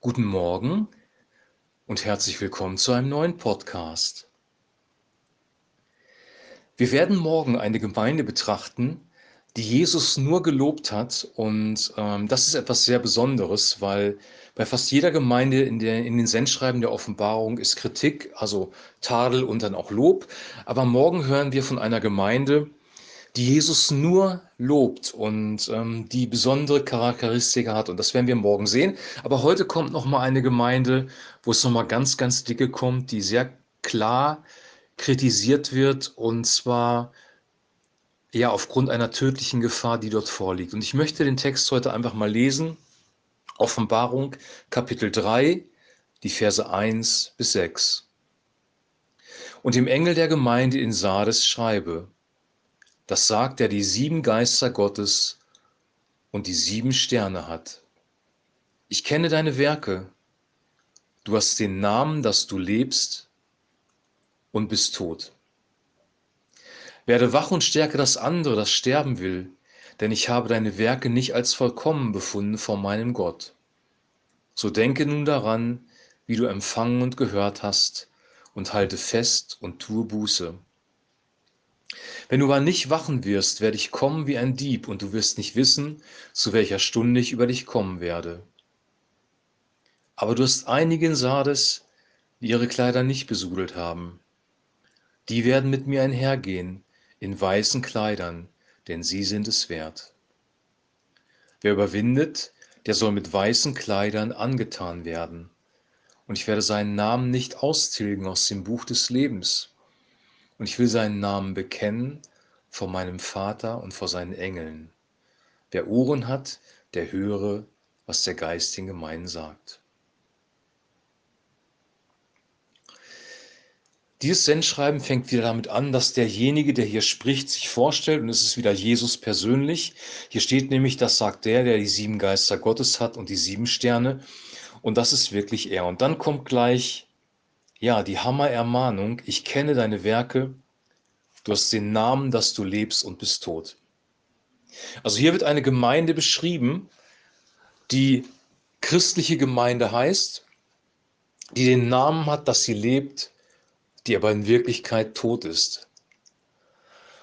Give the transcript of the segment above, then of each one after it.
Guten Morgen und herzlich willkommen zu einem neuen Podcast. Wir werden morgen eine Gemeinde betrachten, die Jesus nur gelobt hat und ähm, das ist etwas sehr Besonderes, weil bei fast jeder Gemeinde in, der, in den Sendschreiben der Offenbarung ist Kritik, also Tadel und dann auch Lob. Aber morgen hören wir von einer Gemeinde, die Jesus nur lobt und ähm, die besondere Charakteristika hat. Und das werden wir morgen sehen. Aber heute kommt noch mal eine Gemeinde, wo es noch mal ganz, ganz dicke kommt, die sehr klar kritisiert wird und zwar ja aufgrund einer tödlichen Gefahr, die dort vorliegt. Und ich möchte den Text heute einfach mal lesen. Offenbarung Kapitel 3, die Verse 1 bis 6. Und dem Engel der Gemeinde in Sardes schreibe, das sagt, der die sieben Geister Gottes und die sieben Sterne hat. Ich kenne deine Werke. Du hast den Namen, dass du lebst und bist tot. Werde wach und stärke das andere, das sterben will, denn ich habe deine Werke nicht als vollkommen befunden vor meinem Gott. So denke nun daran, wie du empfangen und gehört hast, und halte fest und tue Buße. Wenn du aber nicht wachen wirst, werde ich kommen wie ein Dieb, und du wirst nicht wissen, zu welcher Stunde ich über dich kommen werde. Aber du hast einige in Sardes, die ihre Kleider nicht besudelt haben. Die werden mit mir einhergehen in weißen Kleidern, denn sie sind es wert. Wer überwindet, der soll mit weißen Kleidern angetan werden. Und ich werde seinen Namen nicht austilgen aus dem Buch des Lebens und ich will seinen Namen bekennen vor meinem Vater und vor seinen Engeln. Wer Ohren hat, der höre, was der Geist den Gemeinden sagt. Dieses Sendschreiben fängt wieder damit an, dass derjenige, der hier spricht, sich vorstellt und es ist wieder Jesus persönlich. Hier steht nämlich, das sagt der, der die sieben Geister Gottes hat und die sieben Sterne und das ist wirklich er. Und dann kommt gleich ja, die Hammer-Ermahnung, ich kenne deine Werke, du hast den Namen, dass du lebst und bist tot. Also hier wird eine Gemeinde beschrieben, die christliche Gemeinde heißt, die den Namen hat, dass sie lebt, die aber in Wirklichkeit tot ist.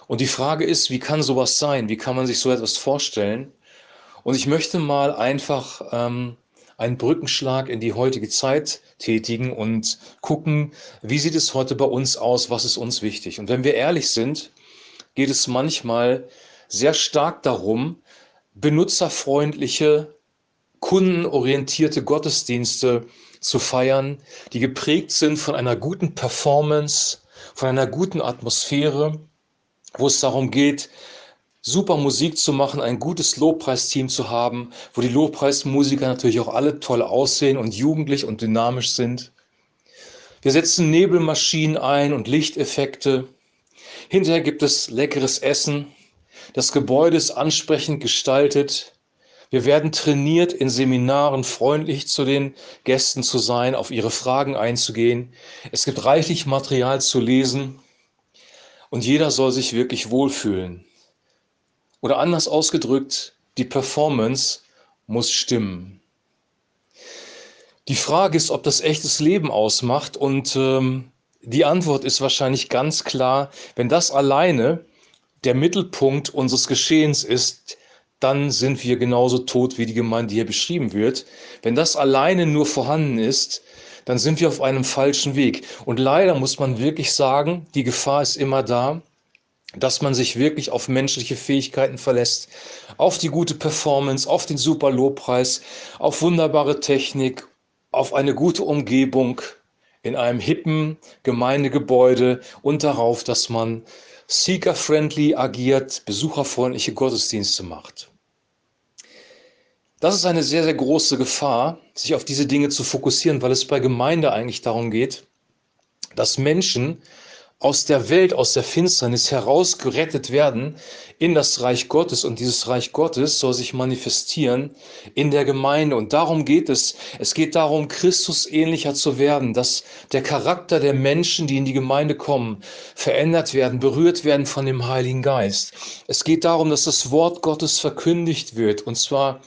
Und die Frage ist, wie kann sowas sein? Wie kann man sich so etwas vorstellen? Und ich möchte mal einfach ähm, einen Brückenschlag in die heutige Zeit tätigen und gucken, wie sieht es heute bei uns aus, was ist uns wichtig. Und wenn wir ehrlich sind, geht es manchmal sehr stark darum, benutzerfreundliche, kundenorientierte Gottesdienste zu feiern, die geprägt sind von einer guten Performance, von einer guten Atmosphäre, wo es darum geht, super Musik zu machen, ein gutes Lobpreisteam zu haben, wo die Lobpreismusiker natürlich auch alle toll aussehen und jugendlich und dynamisch sind. Wir setzen Nebelmaschinen ein und Lichteffekte. Hinterher gibt es leckeres Essen. Das Gebäude ist ansprechend gestaltet. Wir werden trainiert, in Seminaren freundlich zu den Gästen zu sein, auf ihre Fragen einzugehen. Es gibt reichlich Material zu lesen und jeder soll sich wirklich wohlfühlen. Oder anders ausgedrückt, die Performance muss stimmen. Die Frage ist, ob das echtes Leben ausmacht und ähm, die Antwort ist wahrscheinlich ganz klar, wenn das alleine der Mittelpunkt unseres Geschehens ist, dann sind wir genauso tot, wie die Gemeinde hier beschrieben wird. Wenn das alleine nur vorhanden ist, dann sind wir auf einem falschen Weg. Und leider muss man wirklich sagen, die Gefahr ist immer da, dass man sich wirklich auf menschliche Fähigkeiten verlässt, auf die gute Performance, auf den super Lobpreis, auf wunderbare Technik, auf eine gute Umgebung in einem hippen Gemeindegebäude und darauf, dass man seeker-friendly agiert, besucherfreundliche Gottesdienste macht. Das ist eine sehr, sehr große Gefahr, sich auf diese Dinge zu fokussieren, weil es bei Gemeinde eigentlich darum geht, dass Menschen aus der Welt, aus der Finsternis herausgerettet werden in das Reich Gottes. Und dieses Reich Gottes soll sich manifestieren in der Gemeinde. Und darum geht es. Es geht darum, Christus ähnlicher zu werden, dass der Charakter der Menschen, die in die Gemeinde kommen, verändert werden, berührt werden von dem Heiligen Geist. Es geht darum, dass das Wort Gottes verkündigt wird. Und zwar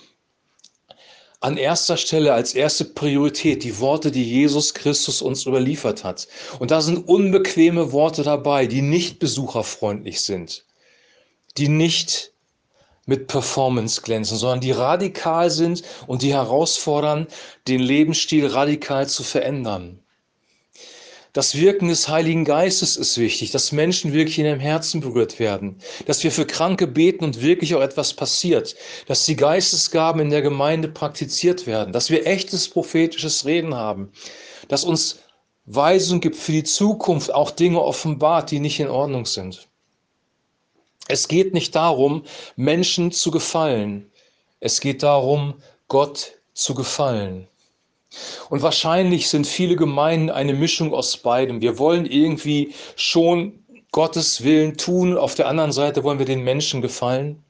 an erster Stelle, als erste Priorität die Worte, die Jesus Christus uns überliefert hat. Und da sind unbequeme Worte dabei, die nicht besucherfreundlich sind, die nicht mit Performance glänzen, sondern die radikal sind und die herausfordern, den Lebensstil radikal zu verändern. Das Wirken des Heiligen Geistes ist wichtig, dass Menschen wirklich in ihrem Herzen berührt werden, dass wir für Kranke beten und wirklich auch etwas passiert, dass die Geistesgaben in der Gemeinde praktiziert werden, dass wir echtes prophetisches Reden haben, dass uns Weisung gibt für die Zukunft, auch Dinge offenbart, die nicht in Ordnung sind. Es geht nicht darum, Menschen zu gefallen. Es geht darum, Gott zu gefallen. Und wahrscheinlich sind viele Gemeinden eine Mischung aus beidem. Wir wollen irgendwie schon Gottes Willen tun, auf der anderen Seite wollen wir den Menschen gefallen.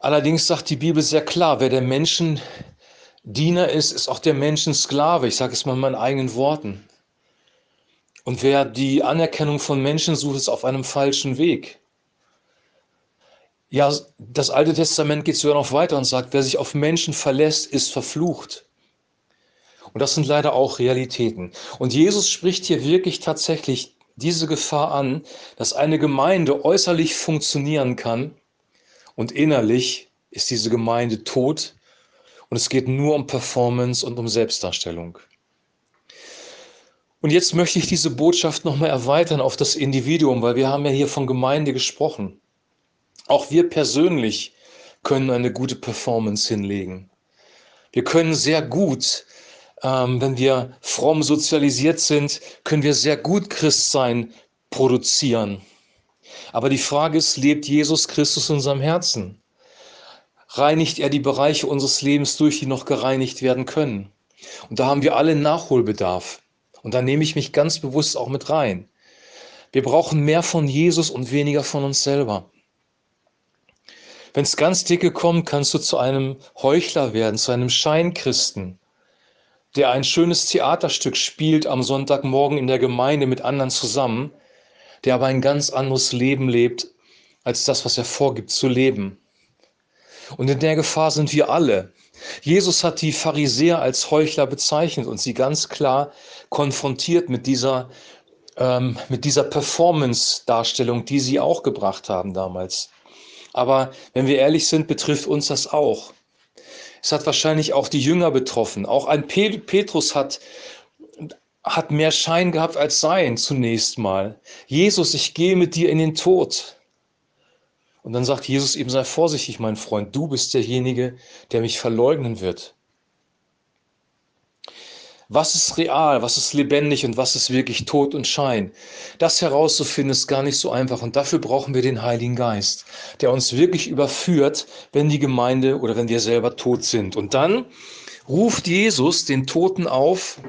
Allerdings sagt die Bibel sehr klar, wer der Menschen Diener ist, ist auch der Menschen Sklave. Ich sage es mal in meinen eigenen Worten. Und wer die Anerkennung von Menschen sucht, ist auf einem falschen Weg. Ja, das Alte Testament geht sogar noch weiter und sagt, wer sich auf Menschen verlässt, ist verflucht. Und das sind leider auch Realitäten. Und Jesus spricht hier wirklich tatsächlich diese Gefahr an, dass eine Gemeinde äußerlich funktionieren kann und innerlich ist diese Gemeinde tot und es geht nur um Performance und um Selbstdarstellung. Und jetzt möchte ich diese Botschaft nochmal erweitern auf das Individuum, weil wir haben ja hier von Gemeinde gesprochen. Auch wir persönlich können eine gute Performance hinlegen. Wir können sehr gut, ähm, wenn wir fromm sozialisiert sind, können wir sehr gut Christsein produzieren. Aber die Frage ist, lebt Jesus Christus in unserem Herzen? Reinigt er die Bereiche unseres Lebens durch, die noch gereinigt werden können? Und da haben wir alle Nachholbedarf. Und da nehme ich mich ganz bewusst auch mit rein. Wir brauchen mehr von Jesus und weniger von uns selber. Wenn es ganz dicke kommt, kannst du zu einem Heuchler werden, zu einem Scheinchristen, der ein schönes Theaterstück spielt am Sonntagmorgen in der Gemeinde mit anderen zusammen, der aber ein ganz anderes Leben lebt, als das, was er vorgibt zu leben. Und in der Gefahr sind wir alle. Jesus hat die Pharisäer als Heuchler bezeichnet und sie ganz klar konfrontiert mit dieser, ähm, mit dieser Performance-Darstellung, die sie auch gebracht haben damals. Aber wenn wir ehrlich sind, betrifft uns das auch. Es hat wahrscheinlich auch die Jünger betroffen. Auch ein Petrus hat, hat mehr Schein gehabt als Sein zunächst mal. Jesus, ich gehe mit dir in den Tod. Und dann sagt Jesus eben, sei vorsichtig, mein Freund, du bist derjenige, der mich verleugnen wird. Was ist real, was ist lebendig und was ist wirklich Tod und Schein? Das herauszufinden ist gar nicht so einfach und dafür brauchen wir den Heiligen Geist, der uns wirklich überführt, wenn die Gemeinde oder wenn wir selber tot sind. Und dann ruft Jesus den Toten auf,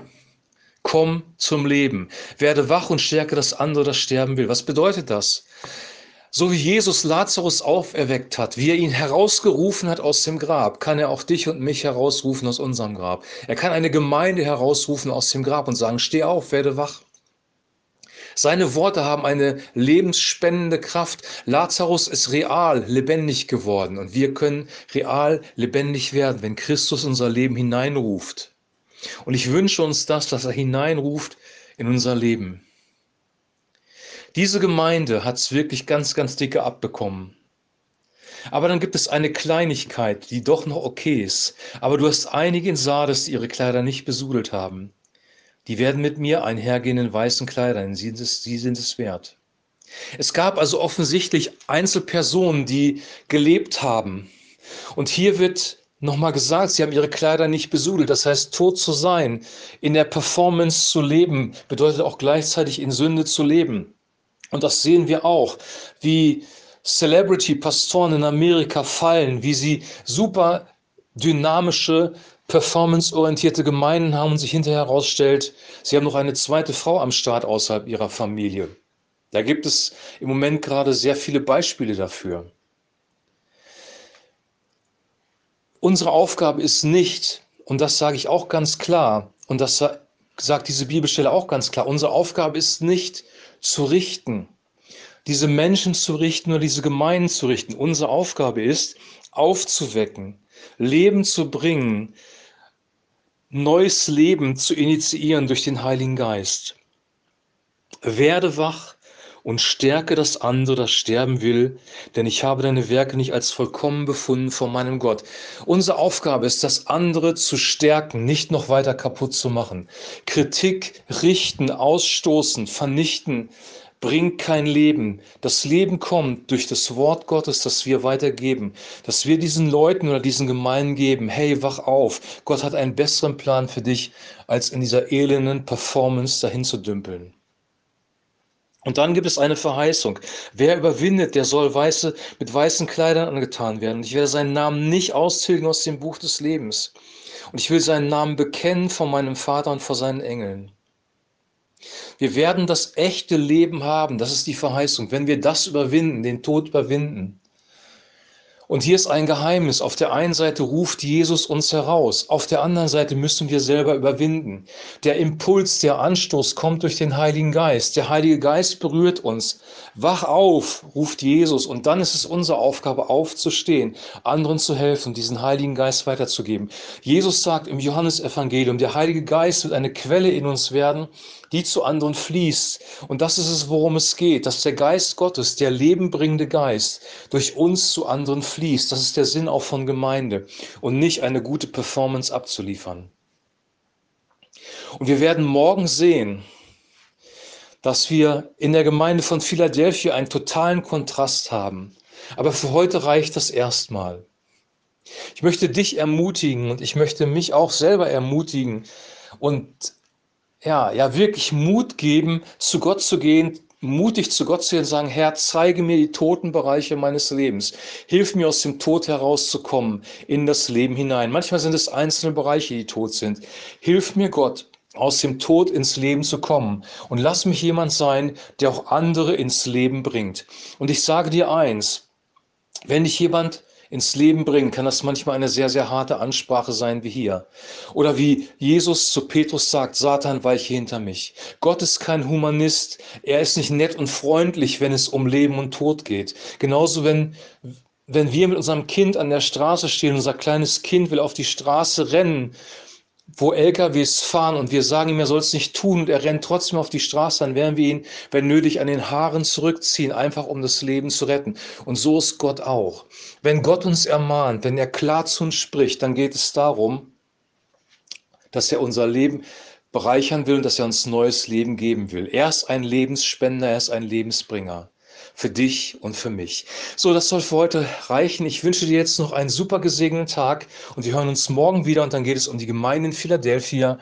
komm zum Leben, werde wach und stärke das andere, das sterben will. Was bedeutet das? So wie Jesus Lazarus auferweckt hat, wie er ihn herausgerufen hat aus dem Grab, kann er auch dich und mich herausrufen aus unserem Grab. Er kann eine Gemeinde herausrufen aus dem Grab und sagen, steh auf, werde wach. Seine Worte haben eine lebensspendende Kraft. Lazarus ist real, lebendig geworden und wir können real, lebendig werden, wenn Christus unser Leben hineinruft. Und ich wünsche uns das, dass er hineinruft in unser Leben. Diese Gemeinde hat es wirklich ganz, ganz dicke abbekommen. Aber dann gibt es eine Kleinigkeit, die doch noch okay ist. Aber du hast einige in Sardes, die ihre Kleider nicht besudelt haben. Die werden mit mir einhergehen in weißen Kleidern. Sie sie sind es wert. Es gab also offensichtlich Einzelpersonen, die gelebt haben. Und hier wird nochmal gesagt, sie haben ihre Kleider nicht besudelt. Das heißt, tot zu sein, in der Performance zu leben, bedeutet auch gleichzeitig in Sünde zu leben. Und das sehen wir auch, wie Celebrity-Pastoren in Amerika fallen, wie sie super dynamische, performanceorientierte Gemeinden haben und sich hinterher herausstellt, sie haben noch eine zweite Frau am Start außerhalb ihrer Familie. Da gibt es im Moment gerade sehr viele Beispiele dafür. Unsere Aufgabe ist nicht, und das sage ich auch ganz klar, und das sagt diese Bibelstelle auch ganz klar, unsere Aufgabe ist nicht, zu richten, diese Menschen zu richten oder diese Gemeinden zu richten. Unsere Aufgabe ist, aufzuwecken, Leben zu bringen, neues Leben zu initiieren durch den Heiligen Geist. Werde wach und stärke das andere, das sterben will, denn ich habe deine Werke nicht als vollkommen befunden vor meinem Gott. Unsere Aufgabe ist, das andere zu stärken, nicht noch weiter kaputt zu machen. Kritik richten, ausstoßen, vernichten bringt kein Leben. Das Leben kommt durch das Wort Gottes, das wir weitergeben, dass wir diesen Leuten oder diesen Gemeinden geben, hey, wach auf, Gott hat einen besseren Plan für dich, als in dieser elenden Performance dahin zu dümpeln. Und dann gibt es eine Verheißung. Wer überwindet, der soll weiße, mit weißen Kleidern angetan werden. Ich werde seinen Namen nicht austilgen aus dem Buch des Lebens. Und ich will seinen Namen bekennen vor meinem Vater und vor seinen Engeln. Wir werden das echte Leben haben. Das ist die Verheißung. Wenn wir das überwinden, den Tod überwinden, und hier ist ein Geheimnis. Auf der einen Seite ruft Jesus uns heraus, auf der anderen Seite müssen wir selber überwinden. Der Impuls, der Anstoß kommt durch den Heiligen Geist. Der Heilige Geist berührt uns. Wach auf, ruft Jesus. Und dann ist es unsere Aufgabe, aufzustehen, anderen zu helfen, diesen Heiligen Geist weiterzugeben. Jesus sagt im Johannesevangelium, der Heilige Geist wird eine Quelle in uns werden, die zu anderen fließt. Und das ist es, worum es geht, dass der Geist Gottes, der lebenbringende Geist, durch uns zu anderen fließt. Das ist der Sinn auch von Gemeinde und nicht eine gute Performance abzuliefern. Und wir werden morgen sehen, dass wir in der Gemeinde von Philadelphia einen totalen Kontrast haben. Aber für heute reicht das erstmal. Ich möchte dich ermutigen und ich möchte mich auch selber ermutigen und ja, ja, wirklich Mut geben, zu Gott zu gehen, mutig zu Gott zu gehen und sagen, Herr, zeige mir die toten Bereiche meines Lebens. Hilf mir aus dem Tod herauszukommen in das Leben hinein. Manchmal sind es einzelne Bereiche, die tot sind. Hilf mir Gott, aus dem Tod ins Leben zu kommen. Und lass mich jemand sein, der auch andere ins Leben bringt. Und ich sage dir eins, wenn dich jemand ins Leben bringen, kann das manchmal eine sehr, sehr harte Ansprache sein wie hier. Oder wie Jesus zu Petrus sagt, Satan, weiche hinter mich. Gott ist kein Humanist. Er ist nicht nett und freundlich, wenn es um Leben und Tod geht. Genauso, wenn, wenn wir mit unserem Kind an der Straße stehen, unser kleines Kind will auf die Straße rennen wo LKWs fahren und wir sagen ihm, er soll es nicht tun und er rennt trotzdem auf die Straße, dann werden wir ihn, wenn nötig, an den Haaren zurückziehen, einfach um das Leben zu retten. Und so ist Gott auch. Wenn Gott uns ermahnt, wenn er klar zu uns spricht, dann geht es darum, dass er unser Leben bereichern will und dass er uns neues Leben geben will. Er ist ein Lebensspender, er ist ein Lebensbringer für dich und für mich. So, das soll für heute reichen. Ich wünsche dir jetzt noch einen super gesegneten Tag und wir hören uns morgen wieder und dann geht es um die Gemeinde in Philadelphia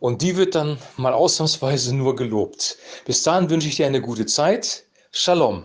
und die wird dann mal ausnahmsweise nur gelobt. Bis dahin wünsche ich dir eine gute Zeit. Shalom.